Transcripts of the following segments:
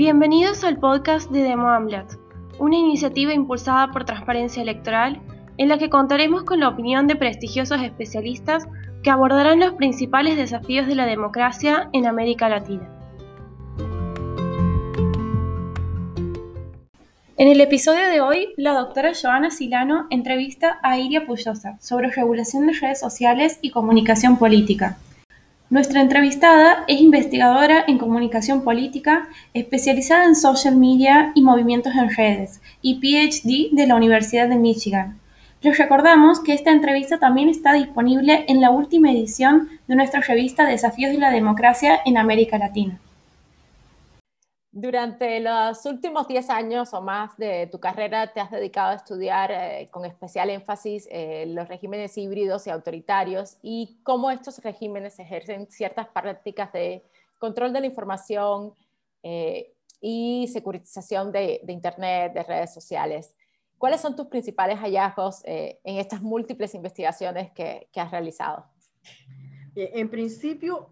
Bienvenidos al podcast de Demo Amblat, una iniciativa impulsada por Transparencia Electoral en la que contaremos con la opinión de prestigiosos especialistas que abordarán los principales desafíos de la democracia en América Latina. En el episodio de hoy, la doctora Joana Silano entrevista a Iria Puyosa sobre regulación de redes sociales y comunicación política. Nuestra entrevistada es investigadora en comunicación política, especializada en social media y movimientos en redes, y PhD de la Universidad de Michigan. Les recordamos que esta entrevista también está disponible en la última edición de nuestra revista Desafíos de la Democracia en América Latina. Durante los últimos 10 años o más de tu carrera te has dedicado a estudiar eh, con especial énfasis eh, los regímenes híbridos y autoritarios y cómo estos regímenes ejercen ciertas prácticas de control de la información eh, y securitización de, Internet, de redes sociales. ¿Cuáles son tus principales hallazgos en estas múltiples investigaciones que, que has realizado? En principio,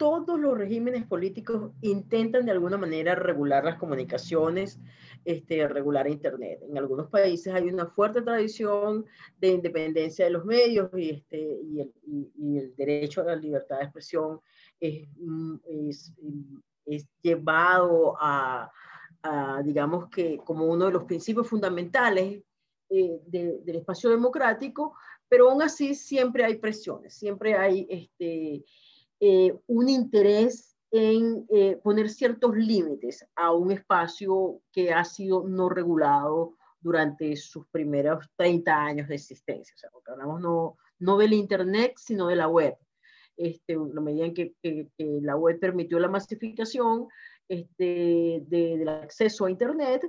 todos los regímenes políticos intentan de alguna manera regular las comunicaciones, este, regular Internet. En algunos países hay una fuerte tradición de independencia de los medios y, este, el, derecho a la libertad de expresión es, mm, es, llevado a, digamos que, como uno de los principios fundamentales eh, del espacio democrático, pero aún así siempre hay presiones, siempre hay... Este, eh, un interés en eh, poner ciertos límites a un espacio que ha sido no regulado durante sus primeros 30 años de existencia. O sea, hablamos no, no del Internet, sino de la web. Este, la medida en que, la web permitió la masificación este, del acceso a Internet,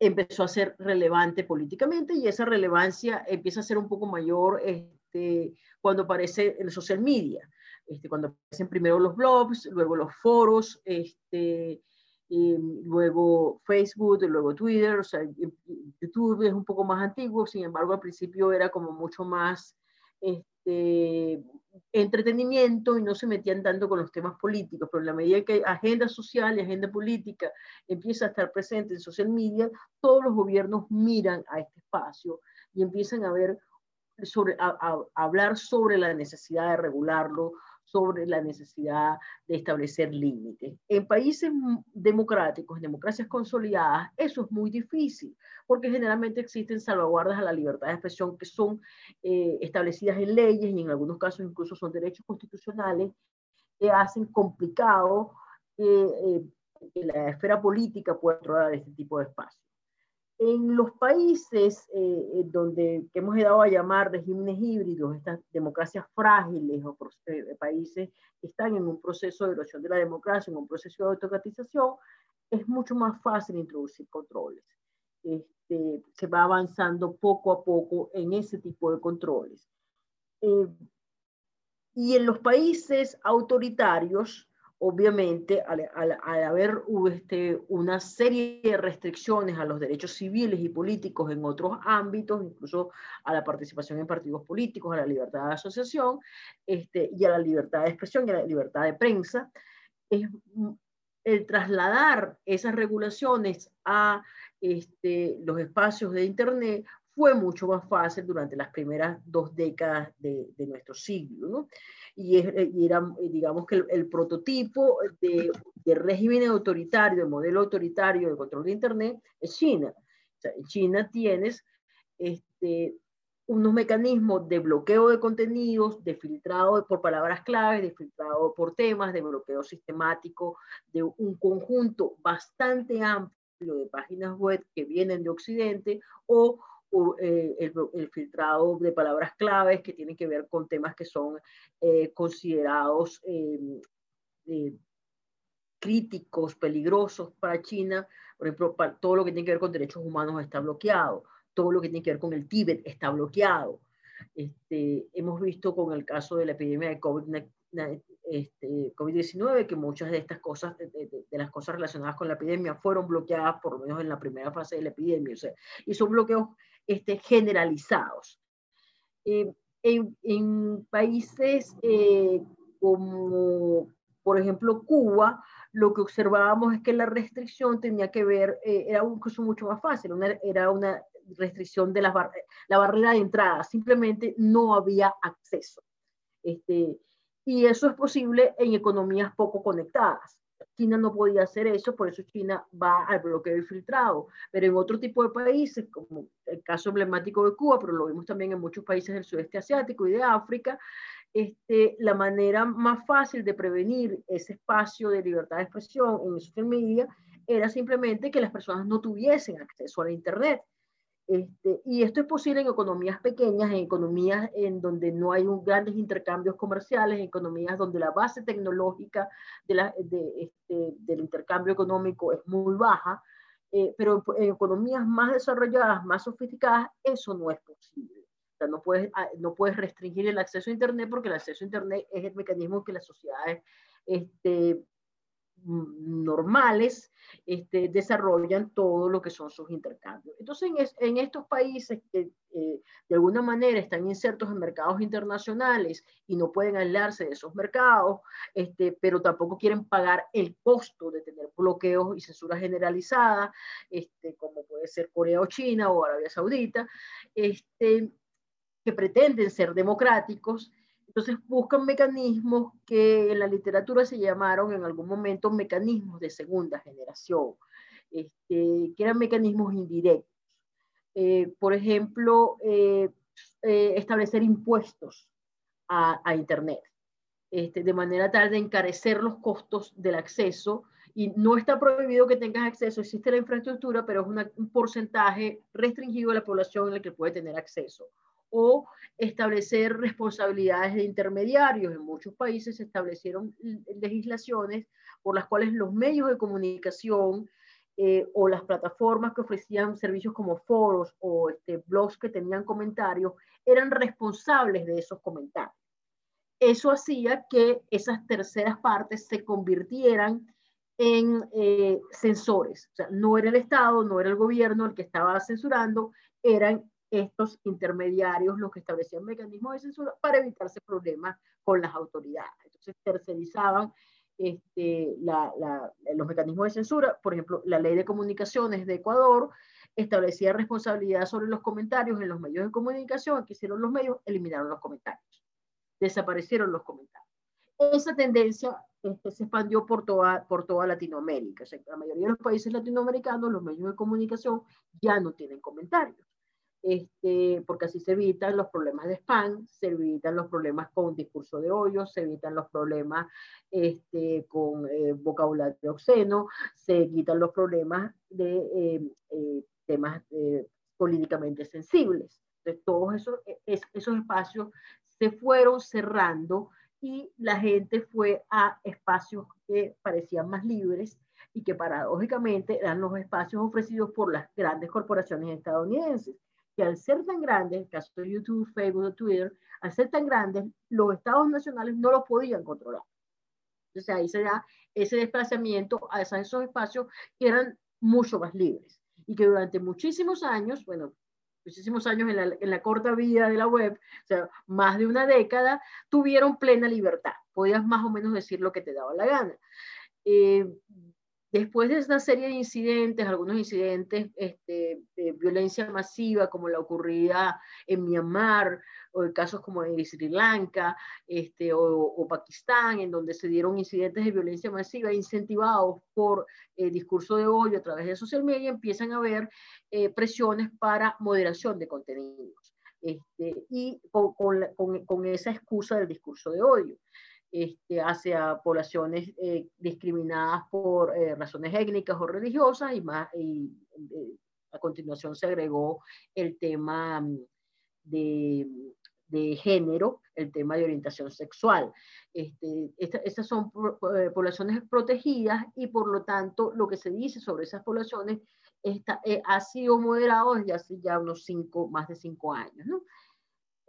empezó a ser relevante políticamente y esa relevancia empieza a ser un poco mayor este, cuando aparece el social media. Este, cuando aparecen primero los blogs, luego los foros, este, luego Facebook, luego Twitter, o sea, YouTube es un poco más antiguo, sin embargo al principio era como mucho más este, entretenimiento y no se metían tanto con los temas políticos, pero en la medida que agenda social y agenda política empieza a estar presente en social media, todos los gobiernos miran a este espacio y empiezan a ver sobre, a hablar sobre la necesidad de regularlo, sobre la necesidad de establecer límites. En países democráticos, en democracias consolidadas, eso es muy difícil, porque generalmente existen salvaguardas a la libertad de expresión que son eh, establecidas en leyes y en algunos casos incluso son derechos constitucionales que hacen complicado eh, eh, que la esfera política pueda controlar este tipo de espacios. En los países eh, donde que hemos dado a llamar regímenes híbridos, estas democracias frágiles o eh, países que están en un proceso de erosión de la democracia, en un proceso de autocratización, es mucho más fácil introducir controles. Este, se va avanzando poco a poco en ese tipo de controles. Eh, y en los países autoritarios, obviamente, al, haber este, una serie de restricciones a los derechos civiles y políticos en otros ámbitos, incluso a la participación en partidos políticos, a la libertad de asociación este, y a la libertad de expresión y a la libertad de prensa, es el trasladar esas regulaciones a este, los espacios de Internet fue mucho más fácil durante las primeras dos décadas de, nuestro siglo. Y, eh, era, eh, digamos que el, prototipo de, de, régimen autoritario, de modelo autoritario de control de Internet es China. O sea, en China tienes este, unos mecanismos de bloqueo de contenidos, de filtrado por palabras claves, de filtrado por temas, de bloqueo sistemático de un conjunto bastante amplio de páginas web que vienen de Occidente o eh, el, filtrado de palabras claves que tienen que ver con temas que son eh, considerados em, eh, críticos, peligrosos para China. Por ejemplo, todo lo que tiene que ver con derechos humanos está bloqueado, todo lo que tiene que ver con el Tíbet está bloqueado. Este, hemos visto con el caso de la epidemia de COVID-19 este, COVID-19, que muchas de estas cosas, de, las cosas relacionadas con la epidemia, fueron bloqueadas por lo menos en la primera fase de la epidemia. O sea, y son bloqueos este, generalizados. Eh, en, países eh, como, por ejemplo, Cuba, lo que observábamos es que la restricción tenía que ver, eh, era un mucho más fácil, era una restricción de la, la barrera de entrada, simplemente no había acceso. Este, y eso es posible en economías poco conectadas. China no podía hacer eso, por eso China va al bloqueo filtrado. Pero en otro tipo de países, como el caso emblemático de Cuba, pero lo vimos también en muchos países del sudeste asiático y de África, este, la manera más fácil de prevenir ese espacio de libertad de expresión en social media era simplemente que las personas no tuviesen acceso a la Internet. Este, y esto es posible en economías pequeñas, en economías en donde no hay un, grandes intercambios comerciales, en economías donde la base tecnológica de la, de, este, del intercambio económico es muy baja, eh, pero en economías más desarrolladas, más sofisticadas, eso no es posible. O sea, no puedes, ah, no puedes restringir el acceso a Internet porque el acceso a Internet es el mecanismo que las sociedades este, normales este, desarrollan todo lo que son sus intercambios. Entonces, en, estos países que eh, de alguna manera están insertos en mercados internacionales y no pueden aislarse de esos mercados, este, pero tampoco quieren pagar el costo de tener bloqueos y censura generalizada, este, como puede ser Corea o China o Arabia Saudita, este, que pretenden ser democráticos, entonces buscan mecanismos que en la literatura se llamaron en algún momento mecanismos de segunda generación, este, que eran mecanismos indirectos. Eh, por ejemplo, eh, eh, establecer impuestos a, a Internet, este, de manera tal de encarecer los costos del acceso. Y no está prohibido que tengas acceso, existe la infraestructura, pero es un porcentaje restringido de la población en el que puede tener acceso o establecer responsabilidades de intermediarios. En muchos países se establecieron legislaciones por las cuales los medios de comunicación eh, o las plataformas que ofrecían servicios como foros o este, blogs que tenían comentarios eran responsables de esos comentarios. Eso hacía que esas terceras partes se convirtieran en eh, censores. O sea, no era el Estado, no era el gobierno el que estaba censurando, eran estos intermediarios los que establecían mecanismos de censura para evitarse problemas con las autoridades. Entonces tercerizaban este, los mecanismos de censura. Por ejemplo, la ley de comunicaciones de Ecuador establecía responsabilidad sobre los comentarios en los medios de comunicación. ¿Qué hicieron los medios? Eliminaron los comentarios. Desaparecieron los comentarios. Esa tendencia este, se expandió por toda, por toda Latinoamérica. O la mayoría de los países latinoamericanos, los medios de comunicación ya no tienen comentarios este, porque así se evitan los problemas de spam, se evitan los problemas con discurso de odio, se evitan los problemas este, con eh, vocabulario obsceno, se quitan los problemas de eh, eh, temas políticamente sensibles. Entonces, todos esos, e, esos espacios se fueron cerrando y la gente fue a espacios que parecían más libres y que paradójicamente eran los espacios ofrecidos por las grandes corporaciones estadounidenses que al ser tan grandes, el caso de YouTube, Facebook, Twitter, al ser tan grandes, los estados nacionales no los podían controlar. Entonces ahí se da ese desplazamiento a esos espacios que eran mucho más libres y que durante muchísimos años, bueno, muchísimos años en la, en la, corta vida de la web, o sea, más de una década, tuvieron plena libertad. Podías más o menos decir lo que te daba la gana. Eh, Después de esta serie de incidentes, algunos incidentes este, de violencia masiva, como la ocurrida en Myanmar, o casos como en Sri Lanka este, o, Pakistán, en donde se dieron incidentes de violencia masiva incentivados por eh, discurso de odio a través de social media, empiezan a haber eh, presiones para moderación de contenidos. Este, y con, con, con esa excusa del discurso de odio este, hacia poblaciones eh, discriminadas por eh, razones étnicas o religiosas y, más, y eh, a continuación se agregó el tema mm, de, de, género, el tema de orientación sexual. Este, estas son poblaciones protegidas y por lo tanto lo que se dice sobre esas poblaciones está, ha sido moderado desde hace ya unos cinco, más de cinco años.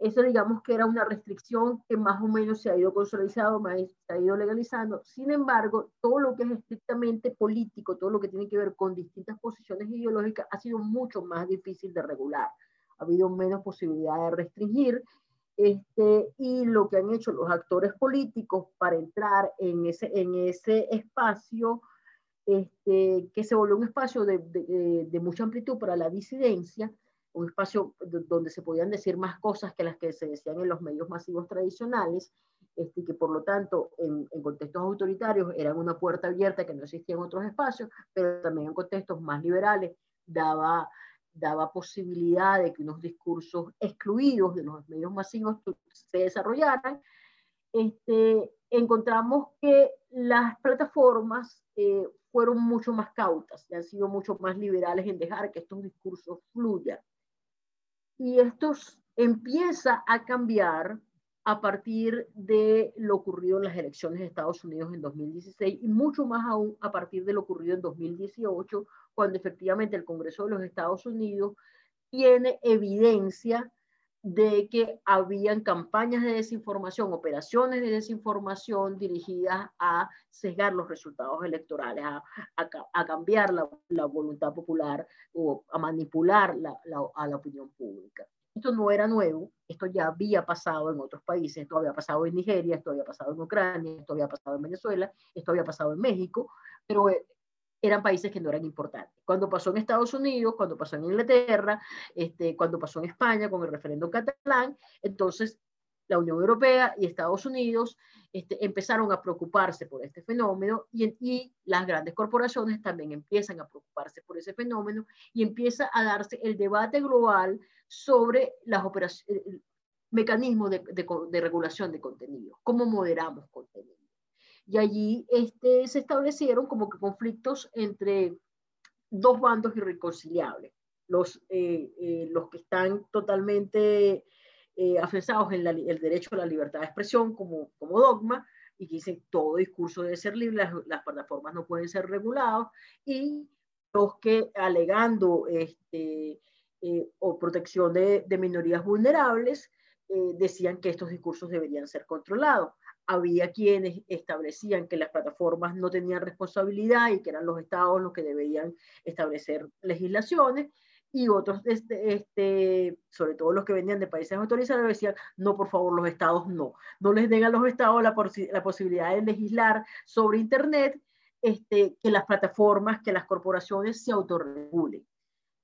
Eso digamos que era una restricción que más o menos se ha ido consolidando, se ha ido legalizando. Sin embargo, todo lo que es estrictamente político, todo lo que tiene que ver con distintas posiciones ideológicas, ha sido mucho más difícil de regular. Ha habido menos posibilidad de restringir Este, y lo que han hecho los actores políticos para entrar en ese, en ese espacio, este, que se volvió un espacio de, de, de, mucha amplitud para la disidencia, un espacio donde se podían decir más cosas que las que se decían en los medios masivos tradicionales, este, que por lo tanto en, contextos autoritarios eran una puerta abierta que no existía en otros espacios, pero también en contextos más liberales daba daba posibilidad de que unos discursos excluidos de los medios masivos se desarrollaran, este, encontramos que las plataformas eh, fueron mucho más cautas y han sido mucho más liberales en dejar que estos discursos fluyan. Y esto empieza a cambiar a partir de lo ocurrido en las elecciones de Estados Unidos en 2016 y mucho más aún a partir de lo ocurrido en 2018 cuando efectivamente el Congreso de los Estados Unidos tiene evidencia de que habían campañas de desinformación, operaciones de desinformación dirigidas a sesgar los resultados electorales, a, a, cambiar la, la, voluntad popular o a manipular la, a la opinión pública. Esto no era nuevo, esto ya había pasado en otros países, esto había pasado en Nigeria, esto había pasado en Ucrania, esto había pasado en Venezuela, esto había pasado en México, pero eh, eran países que no eran importantes. Cuando pasó en Estados Unidos, cuando pasó en Inglaterra, este, cuando pasó en España con el referendo catalán, entonces la Unión Europea y Estados Unidos este, empezaron a preocuparse por este fenómeno y, y, las grandes corporaciones también empiezan a preocuparse por ese fenómeno y empieza a darse el debate global sobre los mecanismos de, de, de regulación de contenido, cómo moderamos contenido y allí este, se establecieron como que conflictos entre dos bandos irreconciliables, los, eh, eh, los que están totalmente eh, en el derecho a la libertad de expresión como, como dogma y que dicen todo discurso debe ser libre, las, las plataformas no pueden ser regulados, y los que alegando este, eh, o protección de minorías vulnerables, decían que estos discursos deberían ser controlados había quienes establecían que las plataformas no tenían responsabilidad y que eran los estados los que deberían establecer legislaciones y otros, este, este, sobre todo los que venían de países autorizados, decían, no, por favor, los estados no, no les den a los estados la, la posibilidad de legislar sobre Internet, este, que las plataformas, que las corporaciones se autorregulen.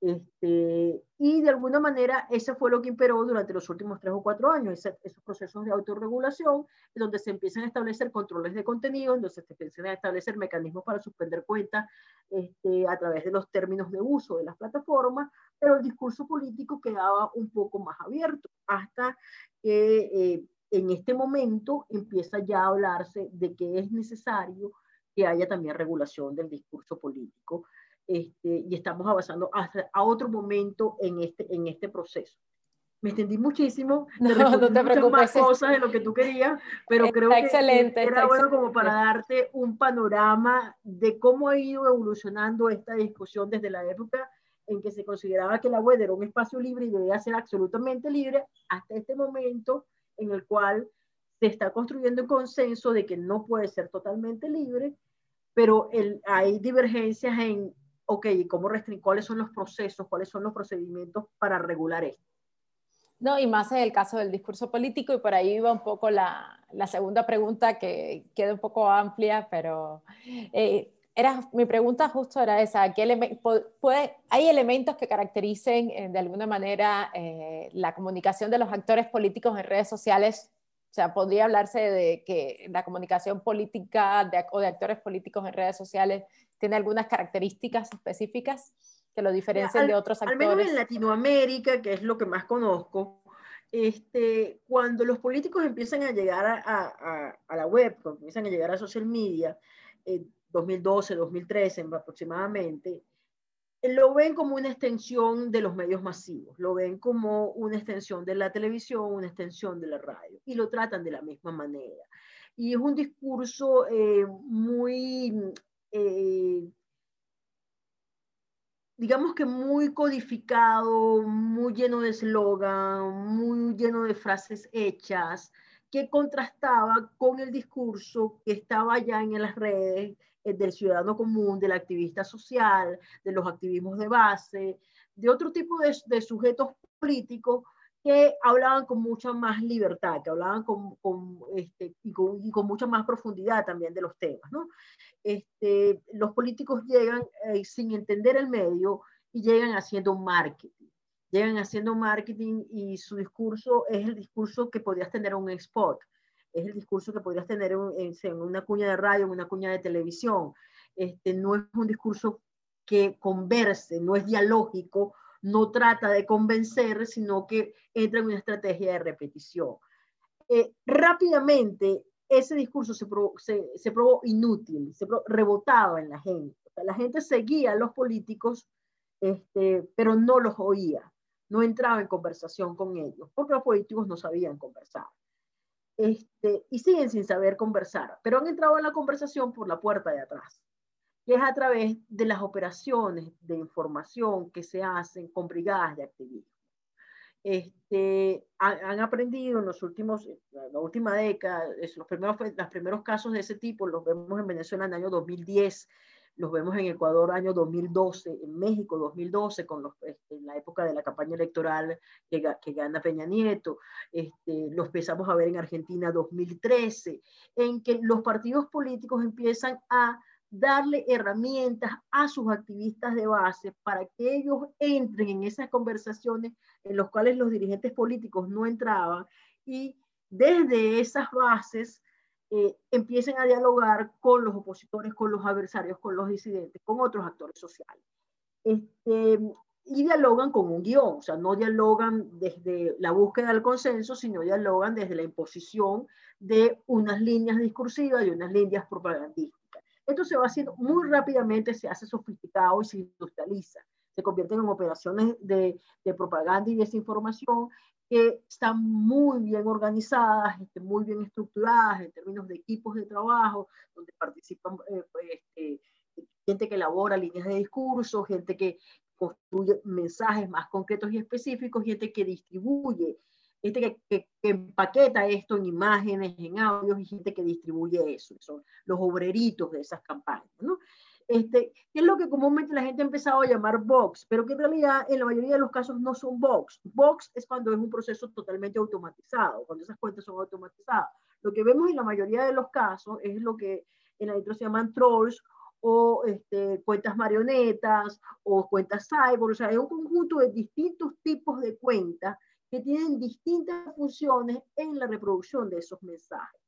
Este, y de alguna manera, eso fue lo que imperó durante los últimos tres o cuatro años, esos procesos de autorregulación, donde se empiezan a establecer controles de contenido, donde se empiezan a establecer mecanismos para suspender cuentas este, a través de los términos de uso de las plataformas, pero el discurso político quedaba un poco más abierto, hasta que eh, en este momento empieza ya a hablarse de que es necesario que haya también regulación del discurso político este, y estamos avanzando hasta a otro momento en este, en este proceso. Me extendí muchísimo, no, no te muchas más cosas de lo que tú querías, pero creo que excelente, era bueno como para darte un panorama de cómo ha ido evolucionando esta discusión desde la época en que se consideraba que la web era un espacio libre y debía ser absolutamente libre, hasta este momento en el cual se está construyendo el consenso de que no puede ser totalmente libre, pero el, hay divergencias en ok, ¿cómo restringir? ¿Cuáles son los procesos? ¿Cuáles son los procedimientos para regular esto? No, y más en el caso del discurso político, y por ahí iba un poco la, la segunda pregunta que queda un poco amplia, pero eh, era, mi pregunta justo era esa, ¿qué puede, ¿hay elementos que caractericen eh, de alguna manera eh, la comunicación de los actores políticos en redes sociales? O sea, podría hablarse de que la comunicación política de, o de actores políticos en redes sociales tiene algunas características específicas que lo diferencian de otros actores. Al menos en Latinoamérica, que es lo que más conozco, este, cuando los políticos empiezan a llegar a, a, a la web, cuando empiezan a llegar a social media, en 2012, 2013 aproximadamente, lo ven como una extensión de los medios masivos, lo ven como una extensión de la televisión, una extensión de la radio, y lo tratan de la misma manera. Y es un discurso eh, muy eh, digamos que muy codificado, muy lleno de eslogan, muy lleno de frases hechas, que contrastaba con el discurso que estaba ya en las redes eh, del ciudadano común, del activista social, de los activismos de base, de otro tipo de, de sujetos políticos que hablaban con mucha más libertad, que hablaban con, con, este, y, con, y, con, mucha más profundidad también de los temas. ¿no? Este, los políticos llegan eh, sin entender el medio y llegan haciendo marketing. Llegan haciendo marketing y su discurso es el discurso que podrías tener en un spot, es el discurso que podrías tener en, en una cuña de radio, en una cuña de televisión. Este, no es un discurso que converse, no es dialógico, no trata de convencer, sino que entra en una estrategia de repetición. Eh, rápidamente, ese discurso se probó, se, se probó inútil, se probó, rebotaba en la gente. La gente seguía a los políticos, este, pero no los oía, no entraba en conversación con ellos, porque los políticos no sabían conversar. Este, y siguen sin saber conversar, pero han entrado en la conversación por la puerta de atrás que es a través de las operaciones de información que se hacen con brigadas de activismo. Este, han, aprendido en los últimos, la última década, los primeros, los primeros casos de ese tipo los vemos en Venezuela en el año 2010, los vemos en Ecuador año 2012, en México 2012, con los, este, en la época de la campaña electoral que, que gana Peña Nieto, este, los empezamos a ver en Argentina 2013, en que los partidos políticos empiezan a darle herramientas a sus activistas de base para que ellos entren en esas conversaciones en las cuales los dirigentes políticos no entraban y desde esas bases eh, empiecen a dialogar con los opositores, con los adversarios, con los disidentes, con otros actores sociales. Este, y dialogan con un guion, o sea, no dialogan desde la búsqueda del consenso, sino dialogan desde la imposición de unas líneas discursivas y unas líneas propagandísticas. Esto se va haciendo muy rápidamente, se hace sofisticado y se industrializa. Se convierten en operaciones de, propaganda y desinformación que están muy bien organizadas, este, muy bien estructuradas en términos de equipos de trabajo, donde participan eh, pues, este, gente que elabora líneas de discurso, gente que construye mensajes más concretos y específicos, gente que distribuye gente que, que, que, empaqueta esto en imágenes, en audios, y gente que distribuye eso, son los obreritos de esas campañas, ¿no? Este, que es lo que comúnmente la gente ha empezado a llamar box, pero que en realidad en la mayoría de los casos no son box. Box es cuando es un proceso totalmente automatizado, cuando esas cuentas son automatizadas. Lo que vemos en la mayoría de los casos es lo que en la intro se llaman trolls o este, cuentas marionetas o cuentas cyber, o sea, es un conjunto de distintos tipos de cuentas que tienen distintas funciones en la reproducción de esos mensajes.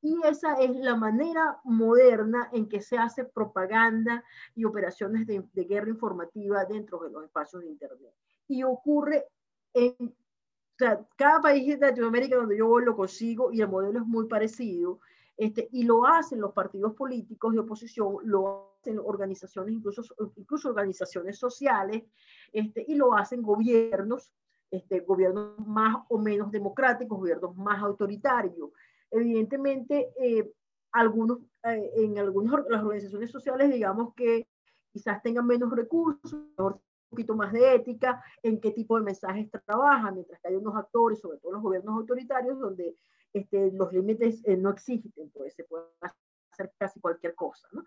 Y esa es la manera moderna en que se hace propaganda y operaciones de, guerra informativa dentro de los espacios de Internet. Y ocurre en o sea, cada país de Latinoamérica donde yo voy lo consigo y el modelo es muy parecido. Este, y lo hacen los partidos políticos de oposición, lo hacen organizaciones, incluso, incluso organizaciones sociales, este, y lo hacen gobiernos este, gobiernos más o menos democráticos, gobiernos más autoritarios. Evidentemente, eh, algunos, eh, en algunas las organizaciones sociales, digamos que quizás tengan menos recursos, un poquito más de ética, en qué tipo de mensajes trabajan, mientras que hay unos actores, sobre todo los gobiernos autoritarios, donde este, los límites eh, no existen, pues se puede hacer casi cualquier cosa. ¿no?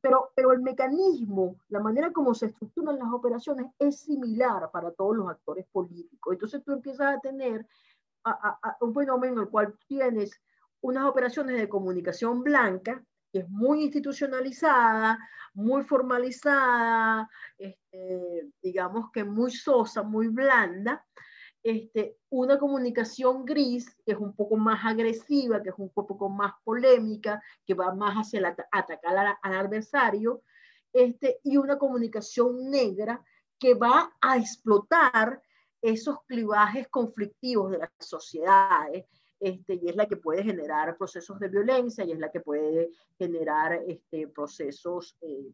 Pero, pero el mecanismo, la manera como se estructuran las operaciones es similar para todos los actores políticos. Entonces tú empiezas a tener un fenómeno en el cual tienes unas operaciones de comunicación blanca, que es muy institucionalizada, muy formalizada, este, digamos que muy sosa, muy blanda, este, una comunicación gris, que es un poco más agresiva, que es un poco más polémica, que va más hacia el atacar al, adversario, este, y una comunicación negra que va a explotar esos clivajes conflictivos de las sociedades, este, y es la que puede generar procesos de violencia y es la que puede generar procesos eh,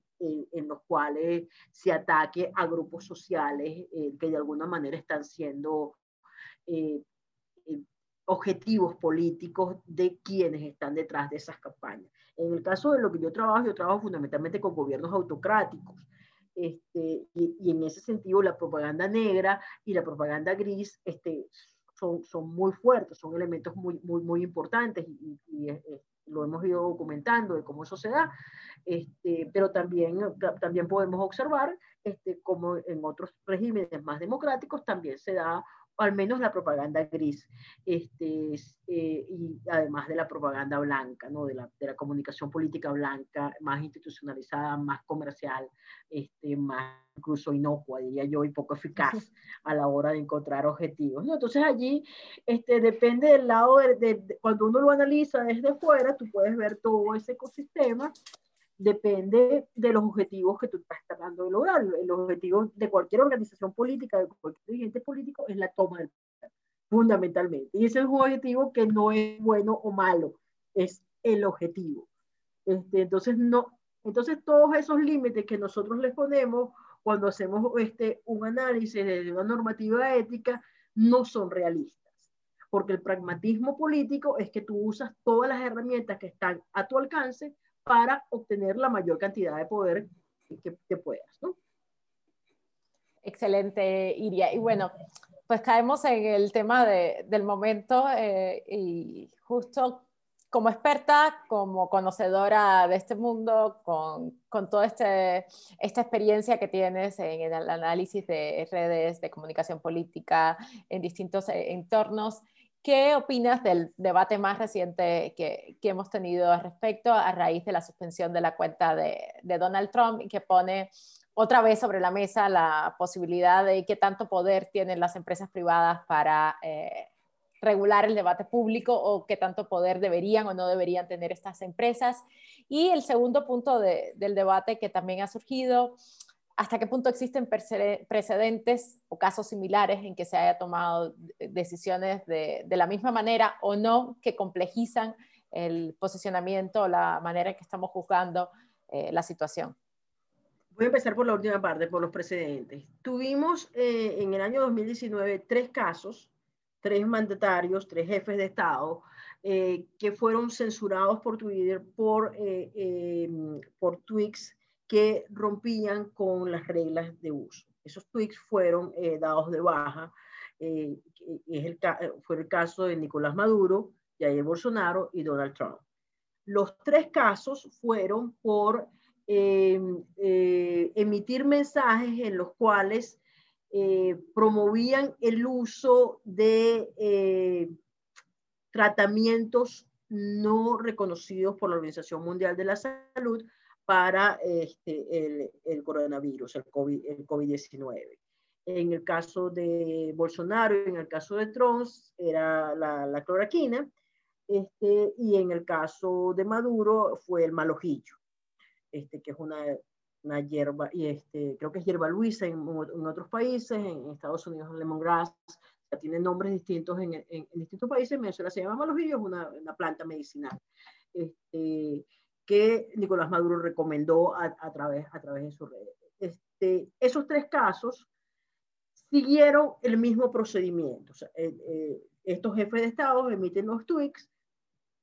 en, los cuales se ataque a grupos sociales eh, que de alguna manera están siendo eh, eh, objetivos políticos de quienes están detrás de esas campañas. En el caso de lo que yo trabajo, yo trabajo fundamentalmente con gobiernos autocráticos. Este, y, y, en ese sentido, la propaganda negra y la propaganda gris este, son, son muy fuertes, son elementos muy, muy, muy importantes y, y, y lo hemos ido documentando de cómo eso se da, este, pero también, también podemos observar este, como en otros regímenes más democráticos también se da al menos la propaganda gris, este, eh, y además de la propaganda blanca, ¿no? de, la, de la comunicación política blanca, más institucionalizada, más comercial, este, más incluso inocua, diría yo, y poco eficaz a la hora de encontrar objetivos. ¿no? Entonces allí este, depende del lado, de, cuando uno lo analiza desde fuera, tú puedes ver todo ese ecosistema depende de los objetivos que tú estás tratando de lograr. El objetivo de cualquier organización política, de cualquier dirigente político, es la toma del poder, fundamentalmente. Y ese es un objetivo que no es bueno o malo, es el objetivo. Este, entonces, no, entonces, todos esos límites que nosotros les ponemos cuando hacemos este, un análisis de una normativa ética no son realistas. Porque el pragmatismo político es que tú usas todas las herramientas que están a tu alcance para obtener la mayor cantidad de poder que, puedas, ¿no? Excelente, Iria. Y bueno, pues caemos en el tema del momento eh, y justo como experta, como conocedora de este mundo, con, con toda este, esta experiencia que tienes en el análisis de redes de comunicación política en distintos eh, entornos, ¿Qué opinas del debate más reciente que, que, hemos tenido al respecto a raíz de la suspensión de la cuenta de, de, Donald Trump y que pone otra vez sobre la mesa la posibilidad de qué tanto poder tienen las empresas privadas para eh, regular el debate público o qué tanto poder deberían o no deberían tener estas empresas? Y el segundo punto de, del debate que también ha surgido hasta qué punto existen precedentes o casos similares en que se haya tomado decisiones de, la misma manera o no que complejizan el posicionamiento o la manera en que estamos juzgando eh, la situación. Voy a empezar por la última parte, por los precedentes. Tuvimos eh, en el año 2019 tres casos, tres mandatarios, tres jefes de Estado, eh, que fueron censurados por Twitter por, por tweets que rompían con las reglas de uso. Esos tweets fueron eh, dados de baja. Eh, es el, fue el caso de Nicolás Maduro, Jair Bolsonaro y Donald Trump. Los tres casos fueron por em, eh, emitir mensajes en los cuales promovían el uso de tratamientos no reconocidos por la Organización Mundial de la Salud para este, el, coronavirus, el COVID-19. en el caso de Bolsonaro, en el caso de Trump, era la, la cloroquina, este, y en el caso de Maduro fue el malojillo, este, que es una, una hierba, y este, creo que es hierba luisa en, en otros países, en, Estados Unidos lemongrass, tiene nombres distintos en, en, distintos países, en Venezuela se llama malojillo, es una, una planta medicinal. Este, que Nicolás Maduro recomendó a, través, a través de sus redes. Este, esos tres casos siguieron el mismo procedimiento. Eh, estos jefes de Estado emiten los tweets,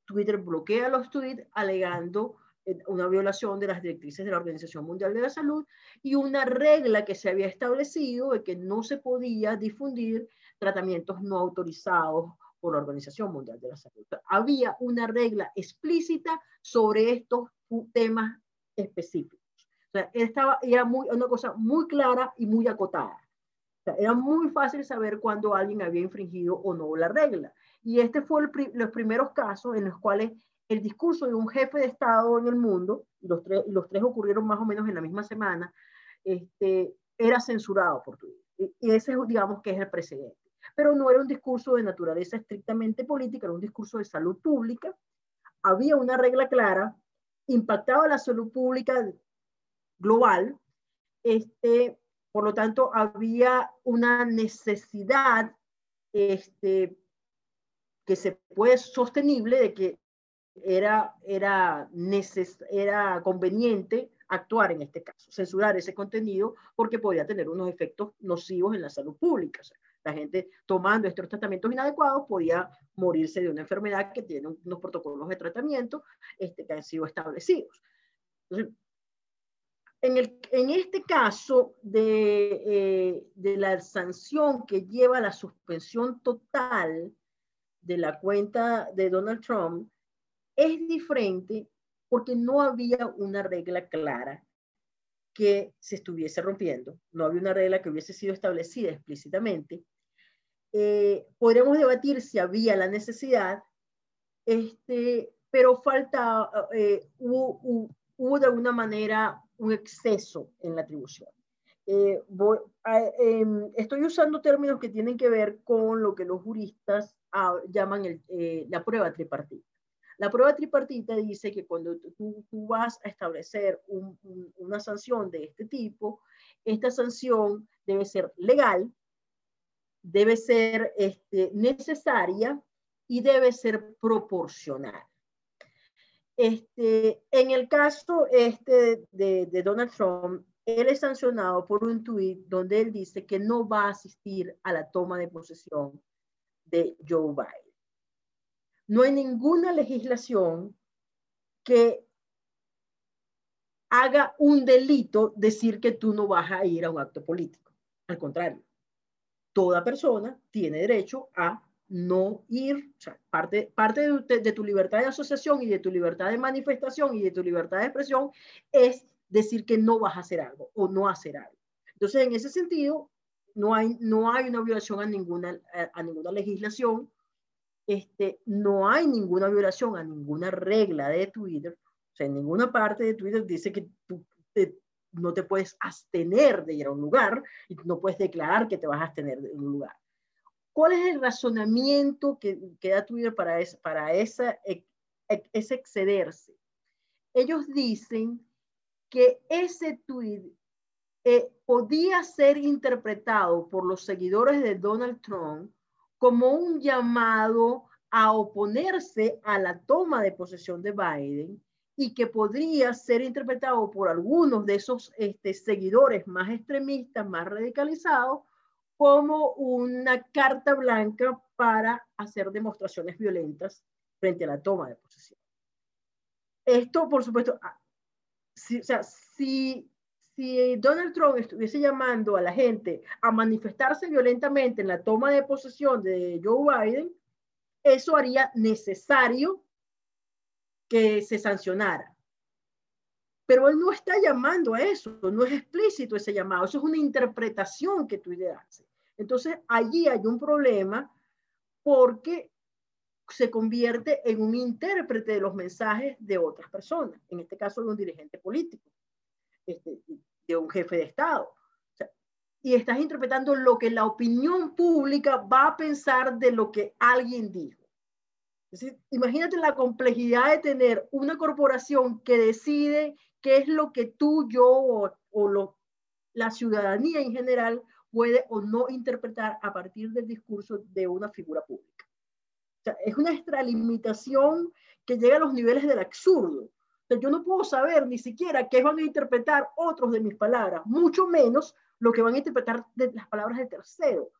Twitter bloquea los tweets alegando eh, una violación de las directrices de la Organización Mundial de la Salud y una regla que se había establecido de que no se podía difundir tratamientos no autorizados por la Organización Mundial de la Salud. Había una regla explícita sobre estos temas específicos. O sea, estaba, era muy, una cosa muy clara y muy acotada. O sea, era muy fácil saber cuándo alguien había infringido o no la regla. Y este fue el, los primeros casos en los cuales el discurso de un jefe de Estado en el mundo, los tres, los tres ocurrieron más o menos en la misma semana, este, era censurado por Twitter. Y ese, digamos, que es el precedente pero no era un discurso de naturaleza estrictamente política, era un discurso de salud pública. Había una regla clara, impactaba la salud pública global, este, por lo tanto había una necesidad este, que se puede sostenible de que era, era, era conveniente actuar en este caso, censurar ese contenido porque podía tener unos efectos nocivos en la salud pública. La gente tomando estos tratamientos inadecuados podía morirse de una enfermedad que tiene unos protocolos de tratamiento este, que han sido establecidos. Entonces, en, el, en, este caso de, eh, de, la sanción que lleva a la suspensión total de la cuenta de Donald Trump, es diferente porque no había una regla clara que se estuviese rompiendo, no había una regla que hubiese sido establecida explícitamente, eh, podríamos debatir si había la necesidad, este, pero falta, eh, hubo, hubo, de alguna manera un exceso en la atribución. Eh, em, estoy usando términos que tienen que ver con lo que los juristas ah, llaman el, la prueba tripartita. La prueba tripartita dice que cuando tú, tú vas a establecer una sanción de este tipo, esta sanción debe ser legal, debe ser este, necesaria y debe ser proporcional. Este, en el caso este de, de, Donald Trump, él es sancionado por un tuit donde él dice que no va a asistir a la toma de posesión de Joe Biden. No hay ninguna legislación que haga un delito decir que tú no vas a ir a un acto político. Al contrario, toda persona tiene derecho a no ir, o sea, parte, de, tu libertad de asociación y de tu libertad de manifestación y de tu libertad de expresión es decir que no vas a hacer algo o no hacer algo. Entonces, en ese sentido, no hay, una violación a ninguna, ninguna legislación, este, no hay ninguna violación a ninguna regla de Twitter, o sea, en ninguna parte de Twitter dice que tú no te puedes abstener de ir a un lugar y no puedes declarar que te vas a abstener de un lugar. ¿Cuál es el razonamiento que, que da Twitter para, para esa, e, e, ese excederse? Ellos dicen que ese tweet eh, podía ser interpretado por los seguidores de Donald Trump como un llamado a oponerse a la toma de posesión de Biden y que podría ser interpretado por algunos de esos este, seguidores más extremistas, más radicalizados, como una carta blanca para hacer demostraciones violentas frente a la toma de posesión. Esto, por supuesto, ah, si, o sea, si, si Donald Trump estuviese llamando a la gente a manifestarse violentamente en la toma de posesión de Joe Biden, eso haría necesario que se sancionara. Pero él no está llamando a eso, no es explícito ese llamado, eso es una interpretación que tú le haces. Entonces allí hay un problema porque se convierte en un intérprete de los mensajes de otras personas, en este caso de un dirigente político, este, de un jefe de Estado. y estás interpretando lo que la opinión pública va a pensar de lo que alguien dijo imagínate la complejidad de tener una corporación que decide qué es lo que tú, yo o, la ciudadanía en general puede o no interpretar a partir del discurso de una figura pública. es una extralimitación que llega a los niveles del absurdo. yo no puedo saber ni siquiera qué van a interpretar otros de mis palabras, mucho menos lo que van a interpretar de las palabras de tercero.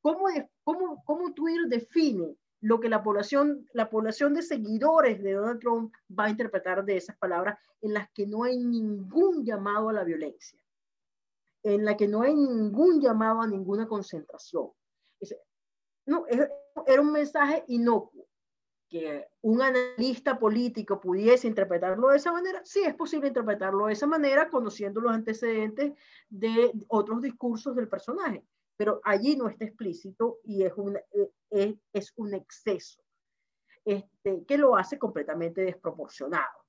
¿cómo, cómo, ¿Cómo Twitter define lo que la población, la población de seguidores de Donald Trump va a interpretar de esas palabras en las que no hay ningún llamado a la violencia, en la que no hay ningún llamado a ninguna concentración. No, era un mensaje inocuo. Que un analista político pudiese interpretarlo de esa manera, sí es posible interpretarlo de esa manera, conociendo los antecedentes de otros discursos del personaje pero allí no está explícito y es un, eh, es, un exceso este, que lo hace completamente desproporcionado.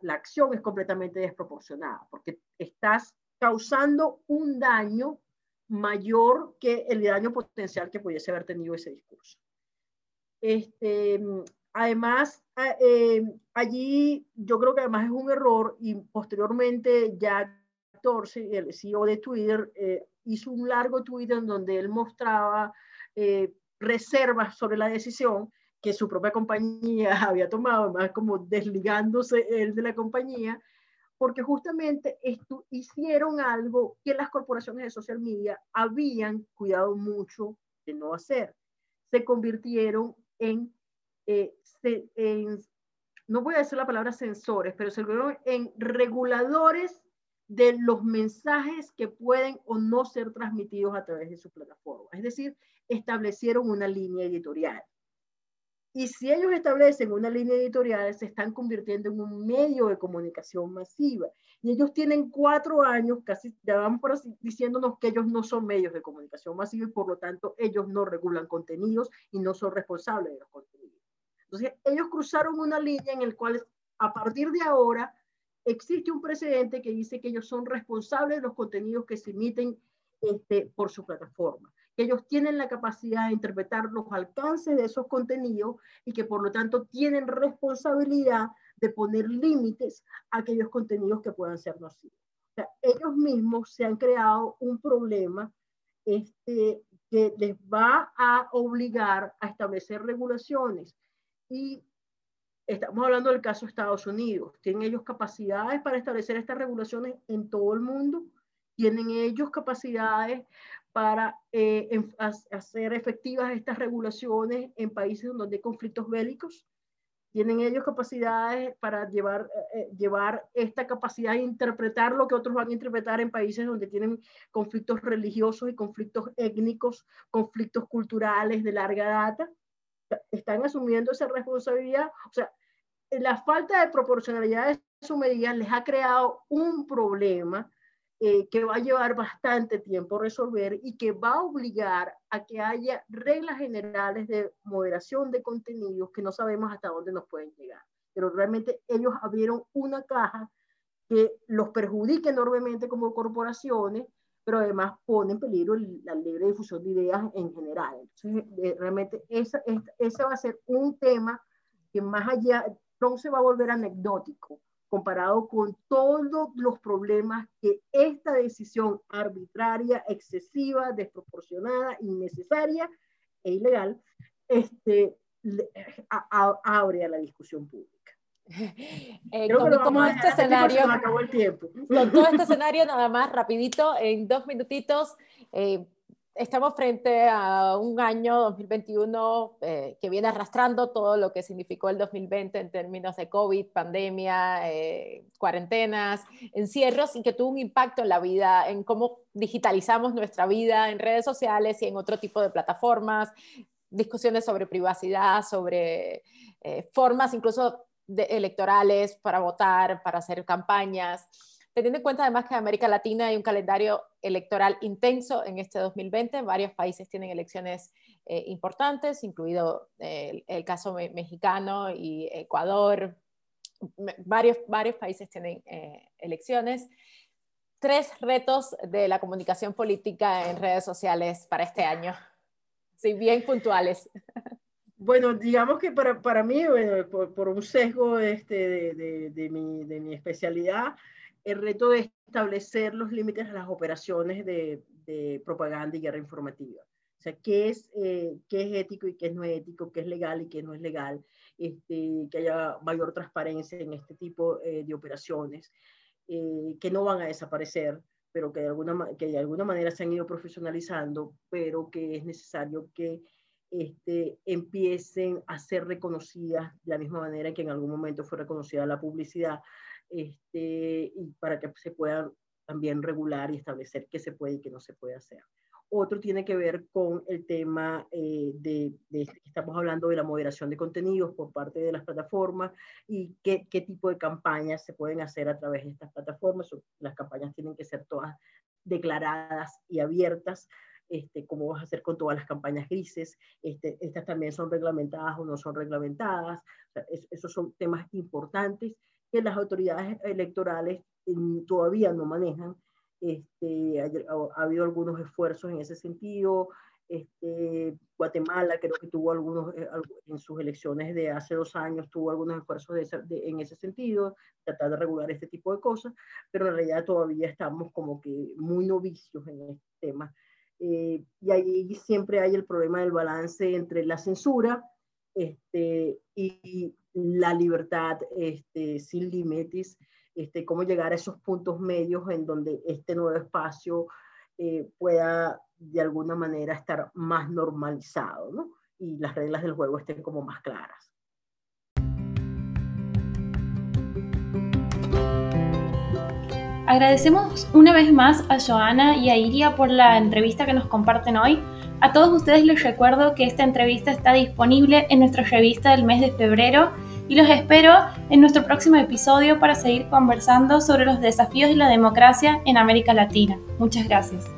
la acción es completamente desproporcionada porque estás causando un daño mayor que el daño potencial que pudiese haber tenido ese discurso. Este, además, eh, allí yo creo que además es un error y posteriormente ya Dorsey, el CEO de Twitter, eh, hizo un largo tweet en donde él mostraba eh, reservas sobre la decisión que su propia compañía había tomado, más como desligándose él de la compañía, porque justamente esto, hicieron algo que las corporaciones de social media habían cuidado mucho de no hacer. Se convirtieron en, eh, en no voy a decir la palabra sensores, pero se convirtieron en reguladores de los mensajes que pueden o no ser transmitidos a través de su plataforma. Es decir, establecieron una línea editorial. Y si ellos establecen una línea editorial, se están convirtiendo en un medio de comunicación masiva. Y ellos tienen cuatro años, casi ya vamos por así, diciéndonos que ellos no son medios de comunicación masiva y por lo tanto ellos no regulan contenidos y no son responsables de los contenidos. Entonces, ellos cruzaron una línea en la cual a partir de ahora existe un precedente que dice que ellos son responsables de los contenidos que se emiten este, por su plataforma que ellos tienen la capacidad de interpretar los alcances de esos contenidos y que por lo tanto tienen responsabilidad de poner límites a aquellos contenidos que puedan ser nocivos. O sea, ellos mismos se han creado un problema este, que les va a obligar a establecer regulaciones. Y estamos hablando del caso de Estados Unidos. ¿Tienen ellos capacidades para establecer estas regulaciones en todo el mundo? ¿Tienen ellos capacidades para eh, hacer efectivas estas regulaciones en países donde hay conflictos bélicos? ¿Tienen ellos capacidades para llevar, eh, eh, llevar esta capacidad de interpretar lo que otros van a interpretar en países donde tienen conflictos religiosos y conflictos étnicos, conflictos culturales de larga data? ¿Están asumiendo esa responsabilidad? O sea, la falta de proporcionalidad de sus medidas les ha creado un problema eh, que va a llevar bastante tiempo resolver y que va a obligar a que haya reglas generales de moderación de contenidos que no sabemos hasta dónde nos pueden llegar. Pero realmente ellos abrieron una caja que los perjudica enormemente como corporaciones, pero además pone en peligro la libre difusión de ideas en general. Entonces, eh, realmente ese va a ser un tema que más allá, no se va a volver anecdótico, comparado con todos los problemas que esta decisión arbitraria, excesiva, desproporcionada, innecesaria e ilegal este, abre a la discusión pública. Eh, con, este escenario, con todo este escenario, nada más rapidito, en dos minutitos, eh, estamos frente a un año 2021 eh, que viene arrastrando todo lo que significó el 2020 en términos de COVID, pandemia, eh, cuarentenas, encierros y que tuvo un impacto en la vida, en cómo digitalizamos nuestra vida en redes sociales y en otro tipo de plataformas, discusiones sobre privacidad, sobre eh, formas incluso electorales para votar, para hacer campañas teniendo en cuenta además que en América Latina hay un calendario electoral intenso en este 2020, varios países tienen elecciones eh, importantes, incluido eh, el, caso mexicano y Ecuador, varios, varios países tienen eh, elecciones. Tres retos de la comunicación política en redes sociales para este año, sí, bien puntuales. Bueno, digamos que para, para mí, bueno, por, por, un sesgo este de, de, de, mi, de mi especialidad, el reto de establecer los límites a las operaciones de, propaganda y guerra informativa. O sea, qué es, eh, qué es ético y qué no es ético, qué es legal y qué no es legal, este, que haya mayor transparencia en este tipo eh, de operaciones, eh, que no van a desaparecer, pero que de, alguna, que de alguna manera se han ido profesionalizando, pero que es necesario que este, empiecen a ser reconocidas de la misma manera que en algún momento fue reconocida la publicidad, este, y para que se pueda también regular y establecer qué se puede y qué no se puede hacer. Otro tiene que ver con el tema eh, de, de, estamos hablando de la moderación de contenidos por parte de las plataformas y qué, qué, tipo de campañas se pueden hacer a través de estas plataformas. Las campañas tienen que ser todas declaradas y abiertas, este, cómo vas a hacer con todas las campañas grises, este, estas también son reglamentadas o no son reglamentadas, esos son temas importantes que las autoridades electorales mm, todavía no manejan. Este, ha, habido algunos esfuerzos en ese sentido. Este, Guatemala creo que tuvo algunos, eh, en sus elecciones de hace dos años, tuvo algunos esfuerzos de, en ese sentido, tratar de regular este tipo de cosas, pero en realidad todavía estamos como que muy novicios en este tema. Eh, y ahí siempre hay el problema del balance entre la censura este, y la libertad este, sin límites, este, cómo llegar a esos puntos medios en donde este nuevo espacio eh, pueda de alguna manera estar más normalizado, ¿no? Y las reglas del juego estén como más claras. Agradecemos una vez más a Joana y a Iria por la entrevista que nos comparten hoy A todos ustedes les recuerdo que esta entrevista está disponible en nuestra revista del mes de febrero y los espero en nuestro próximo episodio para seguir conversando sobre los desafíos de la democracia en América Latina. Muchas gracias.